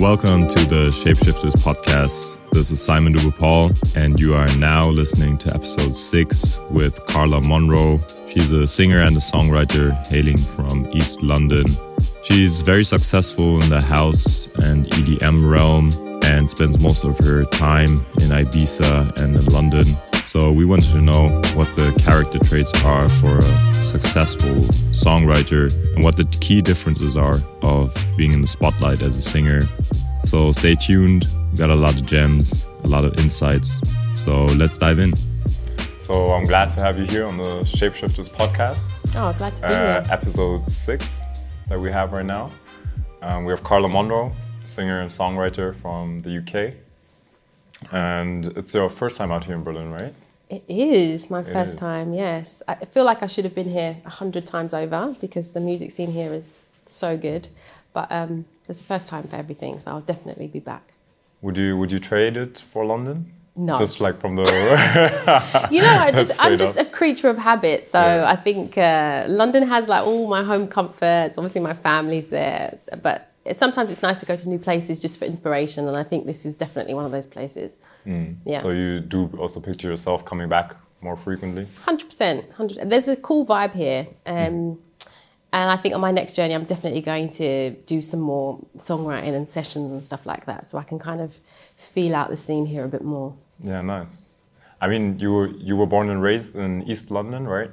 Welcome to the Shapeshifters podcast. This is Simon Dubois, and you are now listening to episode six with Carla Monroe. She's a singer and a songwriter hailing from East London. She's very successful in the house and EDM realm and spends most of her time in Ibiza and in London. So we wanted to know what the character traits are for a successful songwriter and what the key differences are of being in the spotlight as a singer. So stay tuned. We got a lot of gems, a lot of insights. So let's dive in. So I'm glad to have you here on the Shapeshifters podcast. Oh, glad to be uh, here. Episode six that we have right now. Um, we have Carla Monroe, singer and songwriter from the UK. And it's your first time out here in Berlin, right? It is my it first is. time, yes. I feel like I should have been here a hundred times over because the music scene here is so good. But um, it's the first time for everything, so I'll definitely be back. Would you Would you trade it for London? No. Just like from the. you know, I just I'm just a creature of habit. So yeah. I think uh, London has like all my home comforts. Obviously, my family's there, but sometimes it's nice to go to new places just for inspiration, and I think this is definitely one of those places. Mm. Yeah. So you do also picture yourself coming back more frequently. Hundred percent, hundred. There's a cool vibe here, um, mm. and I think on my next journey, I'm definitely going to do some more songwriting and sessions and stuff like that, so I can kind of feel out the scene here a bit more. Yeah, nice. I mean, you were you were born and raised in East London, right?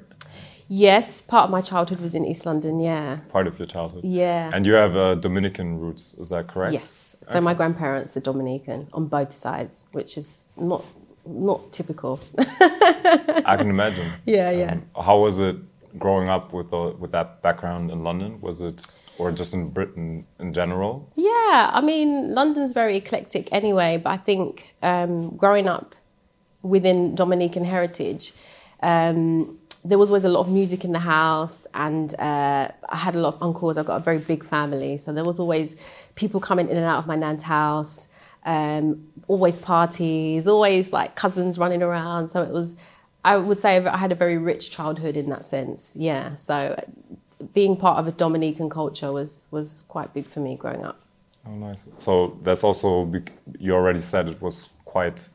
Yes, part of my childhood was in East London, yeah. Part of your childhood? Yeah. And you have uh, Dominican roots, is that correct? Yes. So okay. my grandparents are Dominican on both sides, which is not not typical. I can imagine. Yeah, yeah. Um, how was it growing up with the, with that background in London? Was it or just in Britain in general? Yeah, I mean, London's very eclectic anyway, but I think um, growing up within Dominican heritage, um, there was always a lot of music in the house, and uh, I had a lot of uncles. I've got a very big family, so there was always people coming in and out of my nan's house. Um, always parties, always like cousins running around. So it was, I would say, I had a very rich childhood in that sense. Yeah. So being part of a Dominican culture was was quite big for me growing up. Oh, nice. So that's also you already said it was quite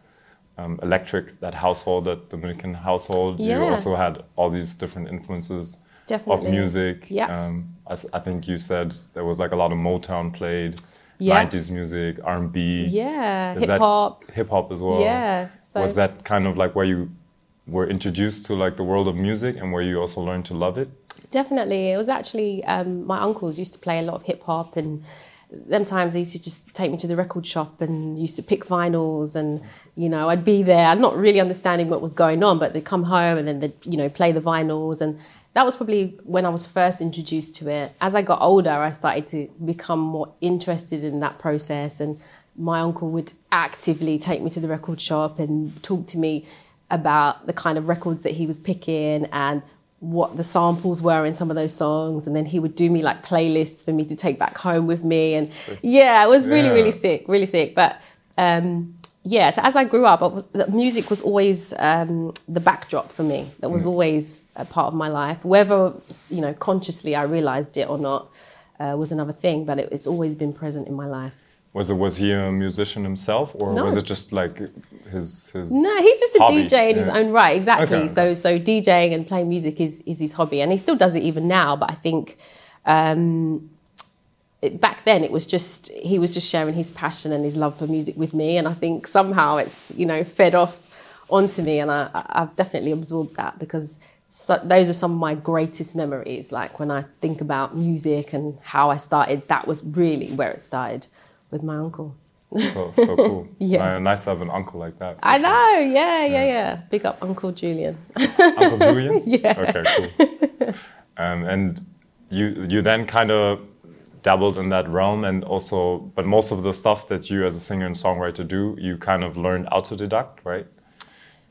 um, electric, that household, that Dominican household. Yeah. You also had all these different influences Definitely. of music. Yeah. Um, I, I, think you said there was like a lot of Motown played. Yeah. 90s music, R&B. Yeah, hip hop. Hip hop as well. Yeah. So was that kind of like where you were introduced to like the world of music and where you also learned to love it? Definitely. It was actually um, my uncles used to play a lot of hip hop and them times they used to just take me to the record shop and used to pick vinyls and you know I'd be there not really understanding what was going on but they'd come home and then they'd you know play the vinyls. And that was probably when I was first introduced to it. As I got older I started to become more interested in that process. And my uncle would actively take me to the record shop and talk to me about the kind of records that he was picking and what the samples were in some of those songs and then he would do me like playlists for me to take back home with me and yeah it was really yeah. really sick really sick. But um, yeah so as i grew up was, music was always um, the backdrop for me. That was mm. always a part of my life. Whether you know consciously i realized it or not uh, was another thing but it, it's always been present in my life was it was he a musician himself, or no. was it just like his his? No, he's just a hobby? DJ in yeah. his own right. Exactly. Okay. So so DJing and playing music is is his hobby, and he still does it even now. But I think. Um, it, back then it was just he was just sharing his passion and his love for music with me and i think somehow it's you know fed off onto me and I, i've definitely absorbed that because so those are some of my greatest memories like when i think about music and how i started that was really where it started with my uncle. so, so cool. yeah. Nice to have an uncle like that. I know. Yeah, yeah, yeah. Big up Uncle Julian. uncle Julian? yeah. Okay, cool. Um, and you you then kind of dabbled in that realm and also but most of the stuff that you as a singer and songwriter do you kind of learned autodidact right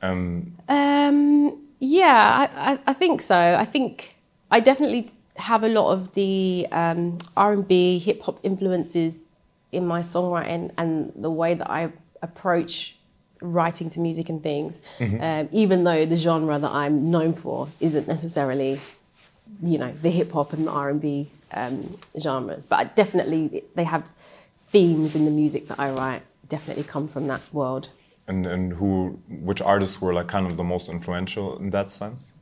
um, um yeah I, I, think so i think i definitely have a lot of the um, r&b hip-hop influences in my songwriting and the way that I approach writing to music and things, mm-hmm. um, even though the genre that I'm known for isn't necessarily, you know, the hip hop and the R and B um, genres, but definitely they have themes in the music that I write definitely come from that world. And and who, which artists were like kind of the most influential in that sense?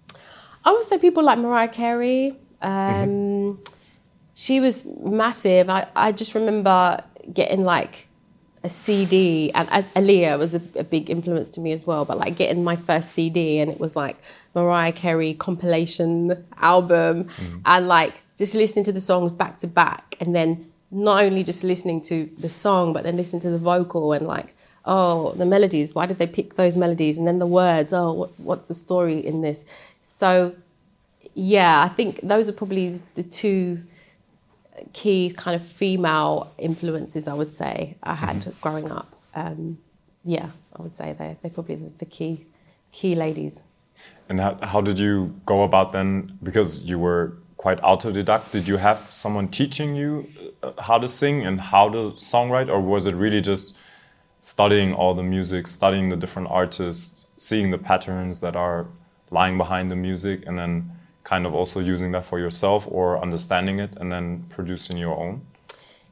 I would say people like Mariah Carey. Um, mm-hmm. She was massive. I, I just remember getting like a CD, and Aaliyah was a, a, big influence to me as well. But like getting my first CD, and it was like Mariah Carey compilation album, mm. and like just listening to the songs back to back, and then not only just listening to the song, but then listening to the vocal and like, oh, the melodies. Why did they pick those melodies? And then the words. Oh, what, what's the story in this? So, yeah, I think those are probably the two key kind of female influences I would say I had mm-hmm. growing up. Um, yeah, I would say they they're probably the, the, key key ladies. And how, how did you go about then? Because you were quite autodidact. Did you have someone teaching you uh, how to sing and how to songwrite, or was it really just studying all the music, studying the different artists, seeing the patterns that are lying behind the music, and then kind of also using that for yourself or understanding it and then producing your own?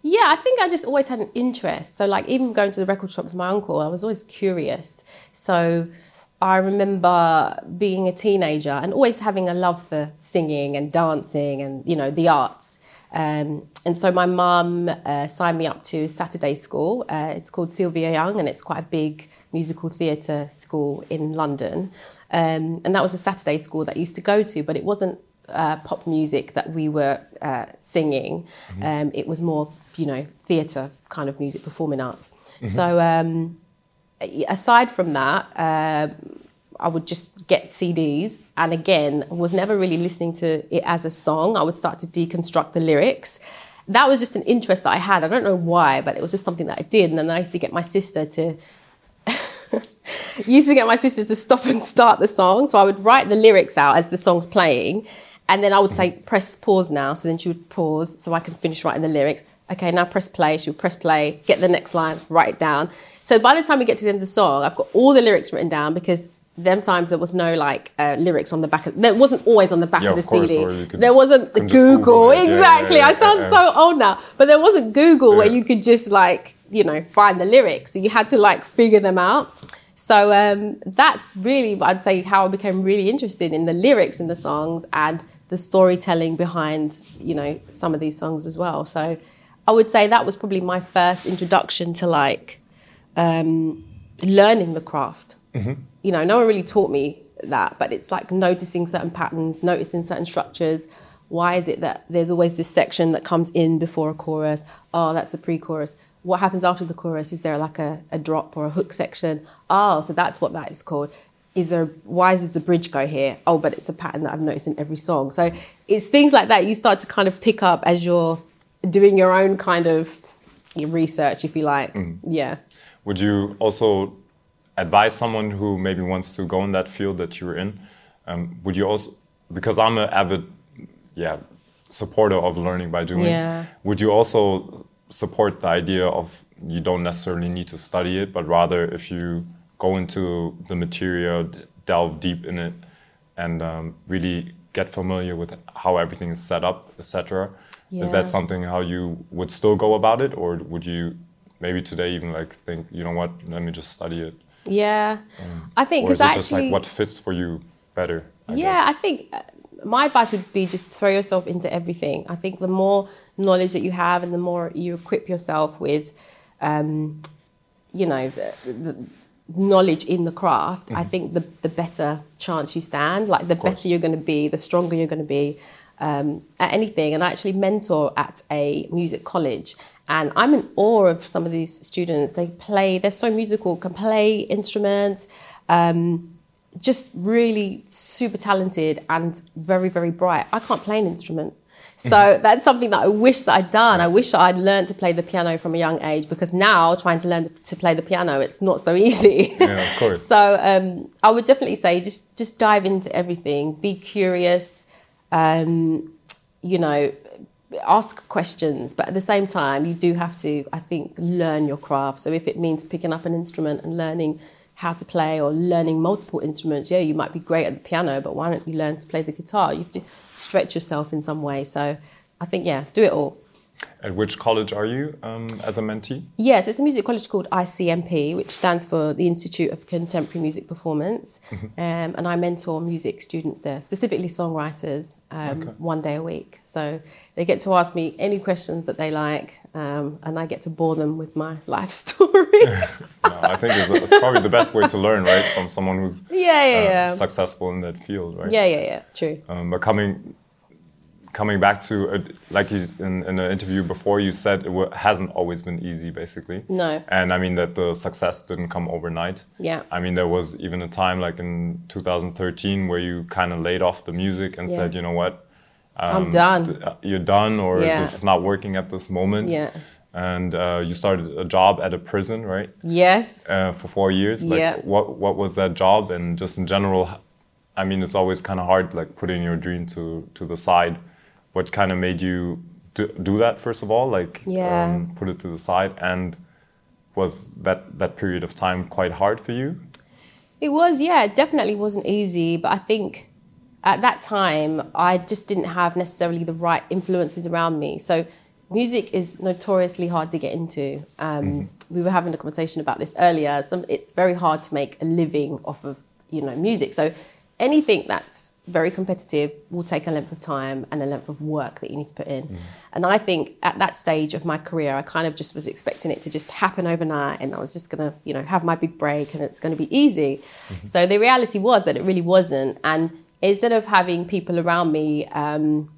Yeah, I think I just always had an interest. So, like, even going to the record shop with my uncle, I was always curious. So, I remember being a teenager and always having a love for singing and dancing and, you know, the arts. Um, and so my mum uh, signed me up to Saturday School. Uh, it's called Sylvia Young and it's quite a big musical theatre school in London. Um, and that was a Saturday school that I used to go to, but it wasn't uh, pop music that we were uh, singing. Mm-hmm. Um, it was more, you know, theatre kind of music, performing arts. Mm-hmm. So um, aside from that, uh, I would just get CDs, and again, was never really listening to it as a song. I would start to deconstruct the lyrics. That was just an interest that I had. I don't know why, but it was just something that I did. And then I used to get my sister to used to get my sister to stop and start the song. So I would write the lyrics out as the song's playing. And then I would mm-hmm. say, press pause now. So then she would pause so I can finish writing the lyrics. Okay, now press play. She would press play, get the next line, write it down. So by the time we get to the end of the song, I've got all the lyrics written down because them times there was no like uh, lyrics on the back of there wasn't always on the back yeah, of the course, CD. There wasn't the Google. Google exactly. Yeah, yeah, I sound so old now. But there wasn't Google where you could just like, you know, find the lyrics. So you had to like figure them out. So um, that's really, I'd say, how I became really interested in the lyrics in the songs and the storytelling behind, you know, some of these songs as well. So I would say that was probably my first introduction to like um, learning the craft. Mm-hmm. You know, no one really taught me that, but it's like noticing certain patterns, noticing certain structures. Why is it that there's always this section that comes in before a chorus? Oh, that's a pre chorus what happens after the chorus? Is there like a, a drop or a hook section? Oh, so that's what that is called. Is there why does the bridge go here? Oh, but it's a pattern that I've noticed in every song. So it's things like that you start to kind of pick up as you're doing your own kind of research, if you like. Mm. Yeah. Would you also advise someone who maybe wants to go in that field that you're in? Um, would you also, because I'm an avid, yeah, supporter of learning by doing. Yeah. Would you also support the idea of you don't necessarily need to study it, but rather if you go into the material, delve deep in it, and um, really get familiar with how everything is set up, etc. Yeah. Is that something how you would still go about it, or would you maybe today even like think, you know what, let me just study it? Yeah, um, I think because actually, just like what fits for you better. I yeah, guess. I think uh, my advice would be just throw yourself into everything. I think the more knowledge that you have and the more you equip yourself with, um, you know, the, the, knowledge in the craft, mm-hmm. I think the, the better chance you stand. Like the better you're going to be, the stronger you're going to be um, at anything. And I actually mentor at a music college. And I'm in awe of some of these students. They play, they're so musical, can play instruments. Um, just really super talented and very, very bright. I can't play an instrument. So that's something that I wish that I'd done. I wish I'd learned to play the piano from a young age because now trying to learn to play the piano, it's not so easy. Yeah, of course. so um, I would definitely say just just dive into everything. Be curious. Um, you know, ask questions, but at the same time, you do have to, I think, learn your craft. So if it means picking up an instrument and learning how to play or learning multiple instruments. Yeah, you might be great at the piano, but why don't you learn to play the guitar? You have to stretch yourself in some way. So I think, yeah, do it all. At which college are you um, as a mentee? Yes, it's a music college called ICMP, which stands for the Institute of Contemporary Music Performance. Mm-hmm. Um, and I mentor music students there, specifically songwriters, um, okay. one day a week. So they get to ask me any questions that they like, um, and I get to bore them with my life story. no, I think it's, it's, probably the best way to learn, right? From someone who's yeah, yeah, uh, yeah. successful in that field, right? Yeah, yeah, yeah, true. Um, but coming coming back to a, like you, in, in an interview before you said it hasn't always been easy basically. No. And i mean that the success didn't come overnight. Yeah. I mean there was even a time like in 2013 where you kind of laid off the music and yeah. said you know what? Um, i'm done uh, you're done or yeah. this is not working at this moment. Yeah. And uh, you started a job at a prison right? Yes. Uh, for four years. Like yeah. what what was that job? And just in general I mean, it's always kind of hard, like putting your dream to to the side what kind of made you do, do that first of all? Like yeah. um, put it to the side and was that that period of time quite hard for you? It was yeah it definitely wasn't easy but i think at that time i just didn't have necessarily the right influences around me. So music is notoriously hard to get into. Um, mm-hmm. we were having a conversation about this earlier. Some, it's very hard to make a living off of you know music. So anything that's very competitive will take a length of time and a length of work that you need to put in. Mm. And I think at that stage of my career, I kind of just was expecting it to just happen overnight and I was just going to, you know, have my big break and it's going to be easy. Mm-hmm. So the reality was that it really wasn't. And instead of having people around me um,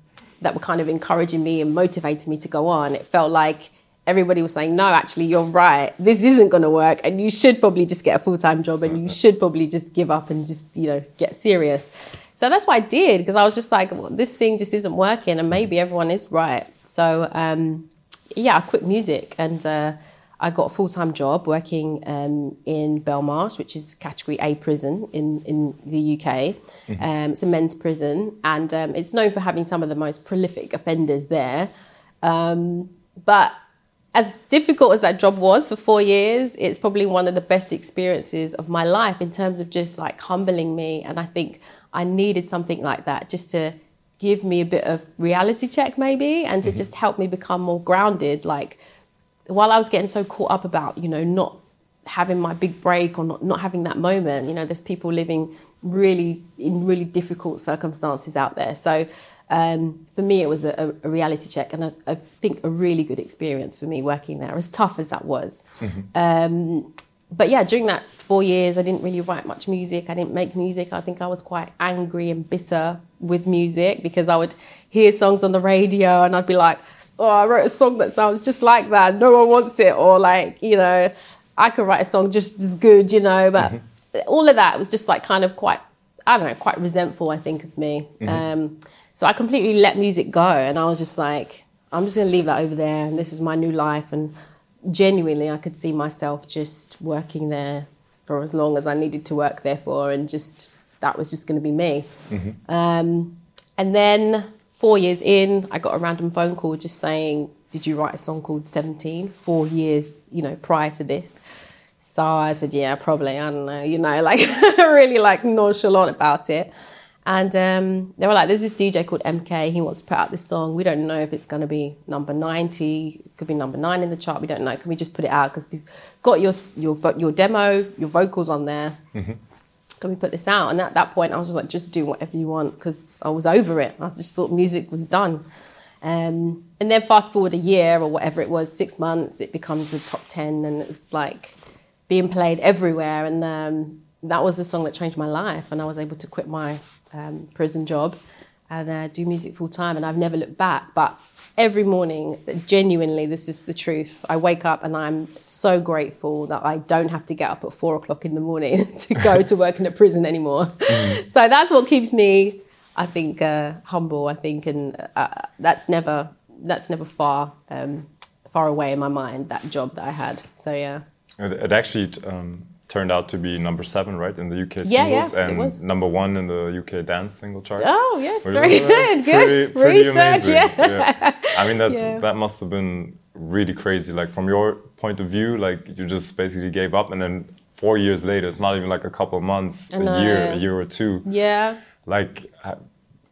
that were kind of encouraging me and motivating me to go on, it felt like everybody was saying, no, actually, you're right. This isn't going to work. And you should probably just get a full time job and you should probably just give up and just, you know, get serious. So that's what I did because I was just like, well, this thing just isn't working and maybe everyone is right. So, um, yeah, I quit music and uh, I got a full time job working um, in Belmarsh, which is category A prison in, in the UK. Mm-hmm. Um, it's a men's prison and um, it's known for having some of the most prolific offenders there. Um, but as difficult as that job was for four years, it's probably one of the best experiences of my life in terms of just like humbling me. And I think I needed something like that just to give me a bit of reality check, maybe, and to mm-hmm. just help me become more grounded. Like while I was getting so caught up about, you know, not having my big break or not, not having that moment, you know, there's people living really in really difficult circumstances out there. So um, for me, it was a, a reality check, and I, I, think a really good experience for me working there, as tough as that was. Mm-hmm. Um, but yeah, during that four years, I didn't really write much music. I didn't make music. I think I was quite angry and bitter with music because I would hear songs on the radio and I'd be like, oh, I wrote a song that sounds just like that. No one wants it. Or like, you know, I could write a song just as good, you know, but mm-hmm. all of that was just like kind of quite, I don't know, quite resentful, I think, of me. Mm-hmm. Um, so I completely let music go and I was just like, I'm just gonna leave that over there and this is my new life. And genuinely, I could see myself just working there for as long as I needed to work there for and just that was just gonna be me. Mm-hmm. Um, and then four years in, I got a random phone call just saying, Did you write a song called 17? Four years, you know, prior to this. So I said, Yeah, probably, I don't know, you know, like really like nonchalant about it. And um, they were like, there's this DJ called MK. He wants to put out this song. We don't know if it's going to be number 90. It could be number nine in the chart. We don't know. Can we just put it out? Because we've got your, your, your demo, your vocals on there. Mm-hmm. Can we put this out? And at that point, I was just like, just do whatever you want because I was over it. I just thought music was done. Um, and then fast forward a year or whatever it was, six months, it becomes a top 10 and it's like being played everywhere. And um, that was the song that changed my life. And I was able to quit my um, prison job and uh, do music full time. And I've never looked back. But every morning, genuinely, this is the truth. I wake up and I'm so grateful that I don't have to get up at four o'clock in the morning to go to work in a prison anymore. Mm. So that's what keeps me, I think, uh, humble. I think, and uh, that's never that's never far um, far away in my mind. That job that I had. So yeah. It, it actually. Um turned out to be number seven, right, in the UK yeah, singles, yeah, and number one in the UK dance single chart. Oh yes, very good, good pretty, research. Yeah. yeah. I mean that's yeah. that must have been really crazy. Like from your point of view, like you just basically gave up, and then four years later, it's not even like a couple of months, a year, a year or two. Yeah. Like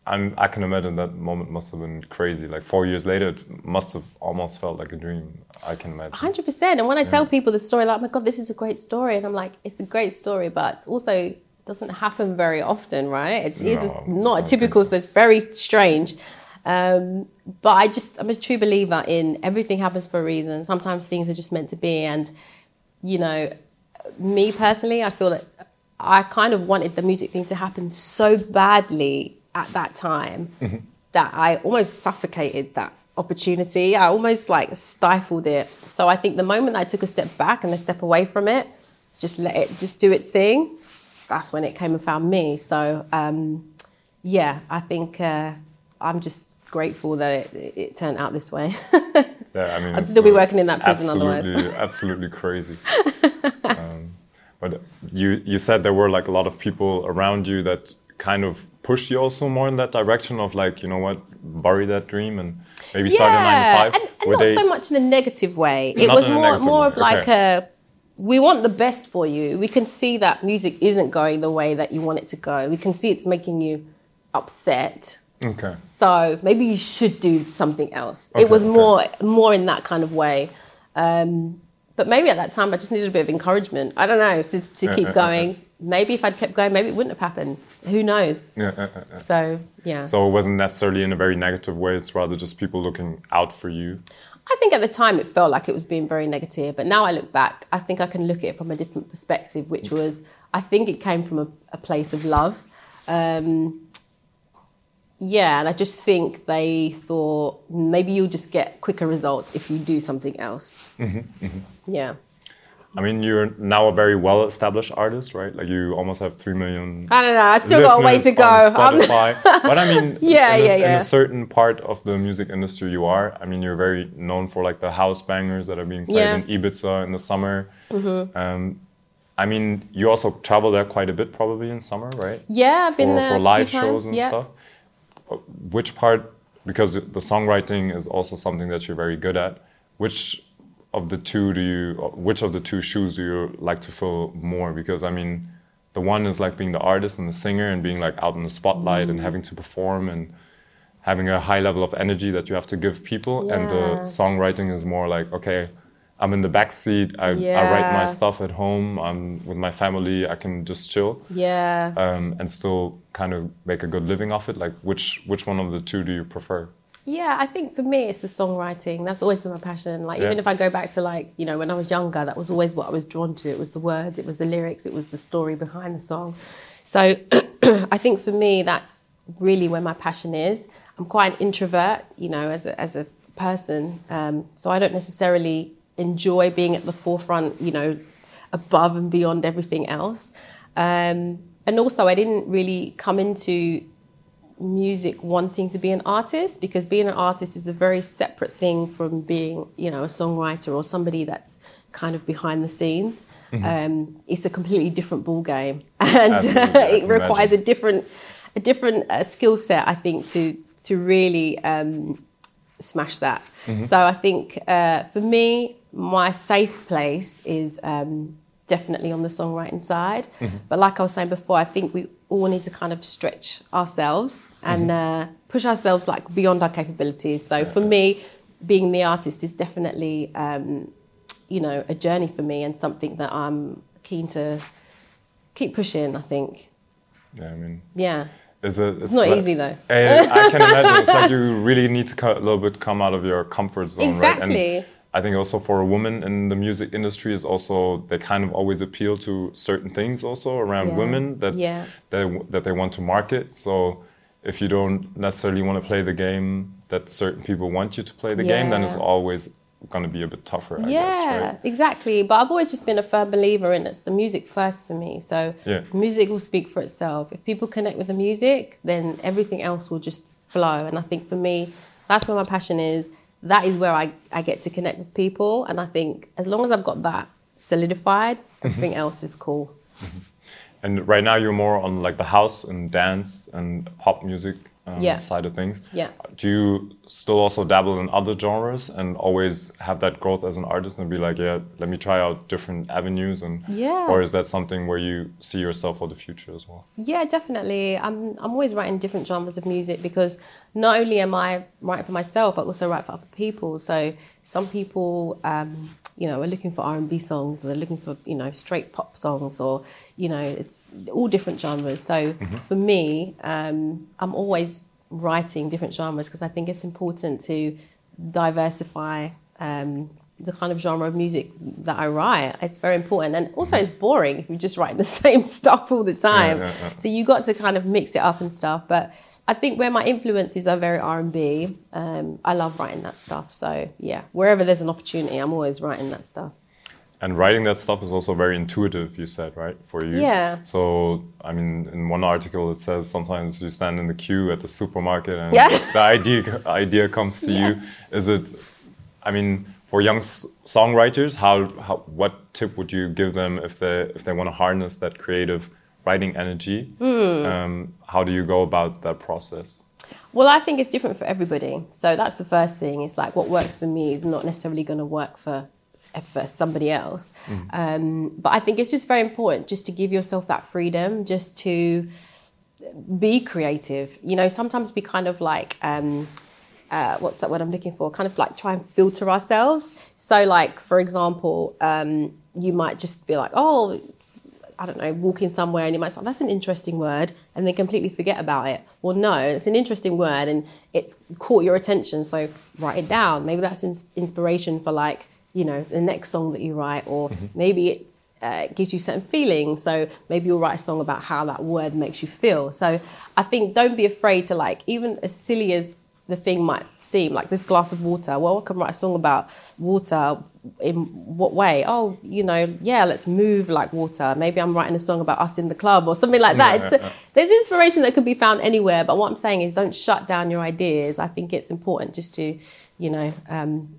I'm, I can imagine that moment must have been crazy. Like four years later, it must have almost felt like a dream. I can imagine. Hundred percent. And when I tell people the story, like, oh my god, this is a great story, and I'm like, it's a great story, but also doesn't happen very often, right? It is No, not a typical. think So it's very strange. Um, but I just, I'm a true believer in everything happens for a reason. Sometimes things are just meant to be, and you know, me personally, I feel that I kind of wanted the music thing to happen so badly at that time that I almost suffocated that opportunity. I almost like stifled it. So I think the moment I took a step back and a step away from it, just let it just do its thing, that's when it came and found me. So um, yeah, I think uh, I'm just grateful that it, it turned out this way. Yeah, I mean, I'd still be uh, working in that prison absolutely, otherwise. absolutely crazy. but you you said there were like a lot of people around you that kind of pushed you also more in that direction of like you know what bury that dream and maybe start in nine to five. and, and not they- so much in a negative way. It Not was more more way, of like okay. a we want the best for you. We can see that music isn't going the way that you want it to go. We can see it's making you upset. okay. So maybe you should do something else. Okay, it was okay. more more in that kind of way. Um, but maybe at that time I just needed a bit of encouragement. I don't know to, to keep going. Maybe if I'd kept going, maybe it wouldn't have happened. Who knows? Yeah. So yeah. So it wasn't necessarily in a very negative way. It's rather just people looking out for you. I think at the time it felt like it was being very negative, but now I look back, I think I can look at it from a different perspective, which was I think it came from a, a place of love. Um, yeah, and I just think they thought maybe you'll just get quicker results if you do something else. Yeah. I mean, you're now a very well-established artist, right? Like you almost have three million. I don't know. I still got a way to go. Spotify. but I mean, Yeah, in a, yeah, In yeah. a certain part of the music industry, you are. I mean, you're very known for like the house bangers that are being played Yeah. Mm-hmm. in Ibiza in the summer. Um, I mean, you also travel there quite a bit, probably in summer, right? Yeah, I've been for, there for a few live times, shows and yeah. stuff. Which part? Because the songwriting is also something that you're very good at. Which of the two do you? Which of the two shoes do you like to fill more? Because I mean, the one is like being the artist and the singer and being like out in the spotlight Mm. and having to perform and having a high level of energy that you have to give people. And the songwriting is more like okay. I'm in the back seat. I, I write my stuff at home. I'm with my family. I can just chill Yeah. um, and still kind of make a good living off it? Like, which which one of the two do you prefer? Yeah, I think for me it's the songwriting. That's always been my passion. Like even if I go back to like, you know, when I was younger, that was always what I was drawn to. It was the words, it was the lyrics, it was the story behind the song. So I think for me that's really where my passion is. I'm quite an introvert, you know, as a as a person. Um, so I don't necessarily enjoy being at the forefront, you know, above and beyond everything else. Um, and also I didn't really come into music wanting to be an artist because being an artist is a very separate thing from being you know a songwriter or somebody that's kind of behind the scenes. Um, it's a completely different ball game and it can requires a different a different uh, skill set i think to to really um, smash that. So i think uh, for me my safe place is um, definitely on the songwriting side but like i was saying before i think we all need to kind of stretch ourselves and uh, push ourselves like beyond our capabilities so for me being the artist is definitely um, you know a journey for me and something that i'm keen to keep pushing i think Yeah, I mean, yeah it's, a, it's, not like- easy though. Eh, I can imagine. It's like you really need to a little bit come out of your comfort zone, right? Exactly. And I think also for a woman in the music industry is also they kind of always appeal to certain things also around Yeah. women that Yeah. they that they want to market. So if you don't necessarily want to play the game that certain people want you to play the game, then it's always going to be a bit tougher. I yeah, guess, right? exactly. But I've always just been a firm believer in it's the music first for me. So Yeah. music will speak for itself. If people connect with the music, then everything else will just flow. And I think for me, that's where my passion is. That is where I, I get to connect with people. And I think as long as I've got that solidified, mm-hmm. everything else is cool. Mm-hmm. And right now you're more on like the house and dance and pop music um, Yeah. side of things. Yeah. Do you still also dabble in other genres and always have that growth as an artist and be like, yeah, let me try out different avenues and Yeah. or is that something where you see yourself for the future as well? Yeah, definitely. I'm I'm always writing different genres of music because not only am I writing for myself, but also write for other people. So some people, um, you know, are looking for R and B songs, or they're looking for you know straight pop songs, or you know, it's all different genres. So for me, um, I'm always writing different genres because I think it's important to diversify. Um, the kind of genre of music that I write. It's very important. And also it's boring if you're just writing the same stuff all the time. yeah, yeah. So you got to kind of mix it up and stuff. But I think where my influences are very R and B, um, I love writing that stuff. So yeah, wherever there's an opportunity, I'm always writing that stuff. And writing that stuff is also very intuitive, you said, right? For you. Yeah. So, I mean, in one article it says sometimes you stand in the queue at the supermarket and Yeah. the idea idea comes to you. Is it? I mean, for young songwriters, how, how what tip would you give them if they if they want to harness that creative writing energy? Hmm. Um, how do you go about that process? Well, I think it's different for everybody. So that's the first thing. It's like what works for me is not necessarily going to work for for somebody else. Um, but I think it's just very important just to give yourself that freedom, just to be creative. You know, sometimes we kind of like. Um, uh, what's that word I'm looking for? Kind of like try and filter ourselves. So, like for example, um, you might just be like, "Oh, I don't know, walking somewhere and you might say, that's an interesting word, and then completely forget about it. Well, no, it's an interesting word and it's caught your attention, so write it down. Maybe that's ins- inspiration for like, you know, the next song that you write, or maybe it's, uh, gives you certain feelings. So maybe you'll write a song about how that word makes you feel. So I think don't be afraid to like, even as silly as the thing might seem like this glass of water. Well, I can write a song about water in what way? Oh, you know, yeah, let's move like water. Maybe I'm writing a song about us in the club or something like that. Yeah, yeah, yeah. there's inspiration that could be found anywhere. But what I'm saying is don't shut down your ideas. I think it's important just to, you know, um,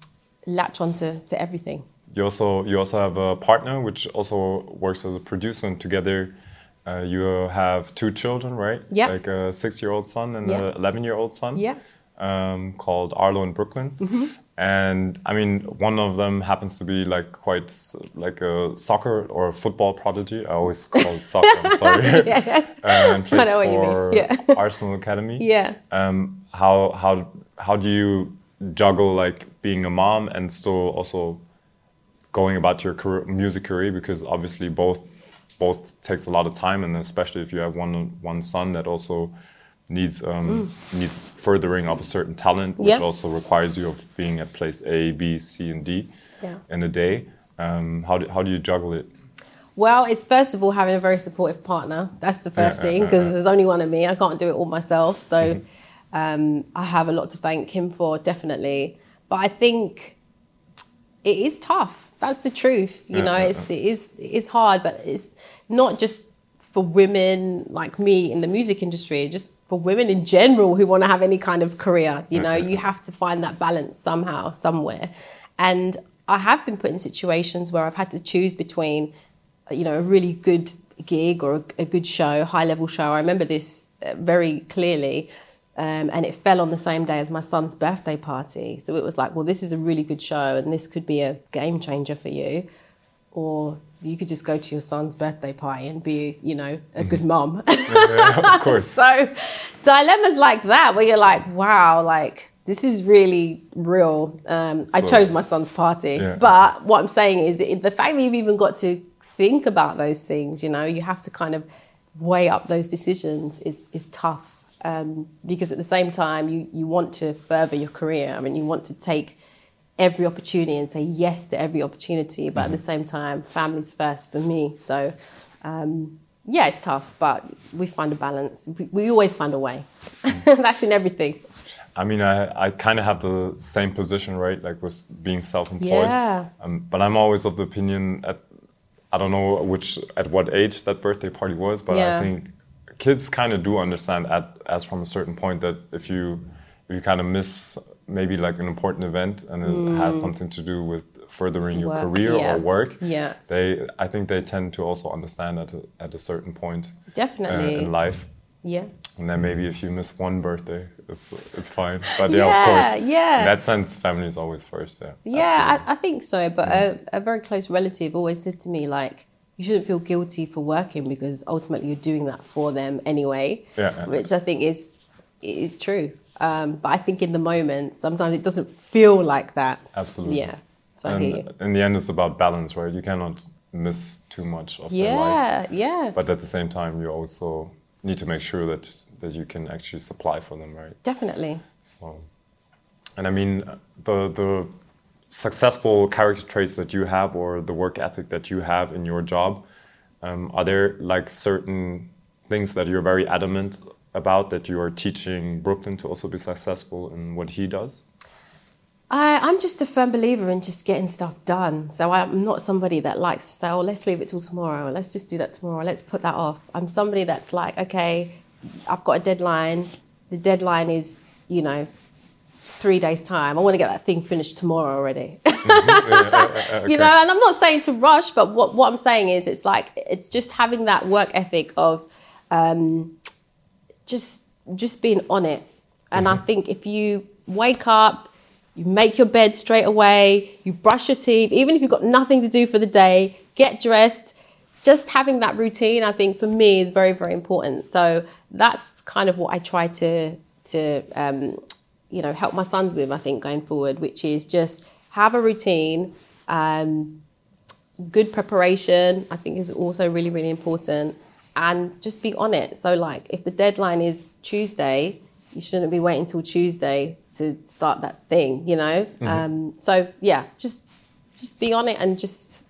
latch onto to everything. You also you also have a partner which also works as a producer, and together uh, you have two children, right? Yeah. Like a six-year-old son and Yeah. an eleven-year-old son. Yeah. Um, called Arlo in Brooklyn, and I mean one of them happens to be like quite like a soccer or a football prodigy. I always call it soccer. I'm sorry. yeah. Uh, and plays know what you mean, for yeah. Arsenal Academy. Yeah. Um, how how how do you juggle like being a mom and still also going about your career, music career because obviously both both takes a lot of time and especially if you have one one son that also needs um, needs furthering of a certain talent which Mm. Yeah. also requires you of being at place A, B, C, and D Yeah. in a day. Um, how do how do you juggle it? Well, it's first of all having a very supportive partner. That's the first Yeah, thing because there's only one of me. I can't do it all myself. So Mm-hmm. um, I have a lot to thank him for, definitely. But I think it is tough. That's the truth. You know, it's it is it is hard, but it's not just for women like me in the music industry, just for women in general who want to have any kind of career. You know, you have to find that balance somehow, somewhere. And I have been put in situations where I've had to choose between, you know, a really good gig or a, a good show, high level show. I remember this uh, very clearly. Um, and it fell on the same day as my son's birthday party. So it was like, well, this is a really good show and this could be a game changer for you. Or you could just go to your son's birthday party and be, you know, a good mum. of course. so dilemmas like that where you're like, wow, like this is really real. Um, I chose my son's party. Yeah. But what I'm saying is the fact that you've even got to think about those things, you know, you have to kind of weigh up those decisions is, is tough. Um, because at the same time, you, you want to further your career. I mean, you want to take every opportunity and say yes to every opportunity, but at the same time, family's first for me. So, um, yeah, it's tough, but we find a balance. We, we always find a way. That's in everything. I mean, I, I kind of have the same position, right? Like with being self-employed. Yeah. Um, but I'm always of the opinion at, I don't know which at what age that birthday party was, but Yeah. I think kids kind of do understand at as from a certain point that if you if you kind of miss maybe like an important event and it has something to do with furthering your Mm. Work, career yeah. or work, Yeah. they I think they tend to also understand at a, at a certain point uh, Definitely. in life. Yeah. And then maybe if you miss one birthday, it's it's fine. But yeah, Yeah, of course. yeah. In that sense, family is always first. Yeah. Yeah, I, I think so. But a, a very close relative always said to me, like, you shouldn't feel guilty for working because ultimately you're doing that for them anyway. Yeah, yeah. Which I think is is true. Um, but I think in the moment, sometimes it doesn't feel like that. Absolutely. Yeah. So I hear you. And in the end, it's about balance, right? You cannot miss too much of their life. Yeah, yeah, But at the same time, you also need to make sure that that you can actually supply for them, right? definitely. So, and I mean, the the successful character traits that you have, or the work ethic that you have in your job, um, are there like certain things that you're very adamant about that you are teaching Brooklyn to also be successful in what he does? I, I'm just a firm believer in just getting stuff done. So I'm not somebody that likes to say, oh, let's leave it till tomorrow. Let's just do that tomorrow. Let's put that off. I'm somebody that's like, okay, I've got a deadline. The deadline is, you know, three days' time. I want to get that thing finished tomorrow already. You know, and I'm not saying to rush, but what, what I'm saying is it's like, it's just having that work ethic of um, just just being on it. And I think if you wake up, you make your bed straight away, you brush your teeth, even if you've got nothing to do for the day, get dressed. Just having that routine, I think for me is very, very important. So that's kind of what I try to to um, you know help my sons with. I think going forward, which is just have a routine. Um, good preparation, I think, is also really, really important. And just be on it. So, like, if the deadline is Tuesday, you shouldn't be waiting till Tuesday to start that thing, you know. Um, so, yeah, just just be on it and just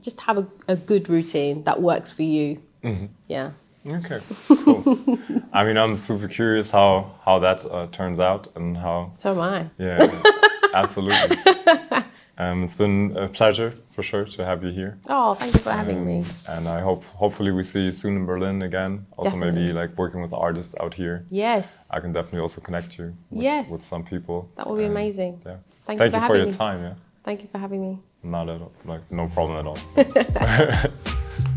just have a, a good routine that works for you. Yeah. Okay, cool. I mean, I'm super curious how how that uh, turns out and how So am I. Yeah, absolutely. Um, it's been a pleasure for sure to have you here, Oh, thank you for having me. and I hope hopefully we see you soon in Berlin again. Also, maybe like working with artists out here. Yes, I can definitely also connect you with, Yes. with some people. that would be And, amazing. Yeah. Thank, Thank you you for for your me. time. Yeah, Thank you for having me. not at all. Like no problem at all.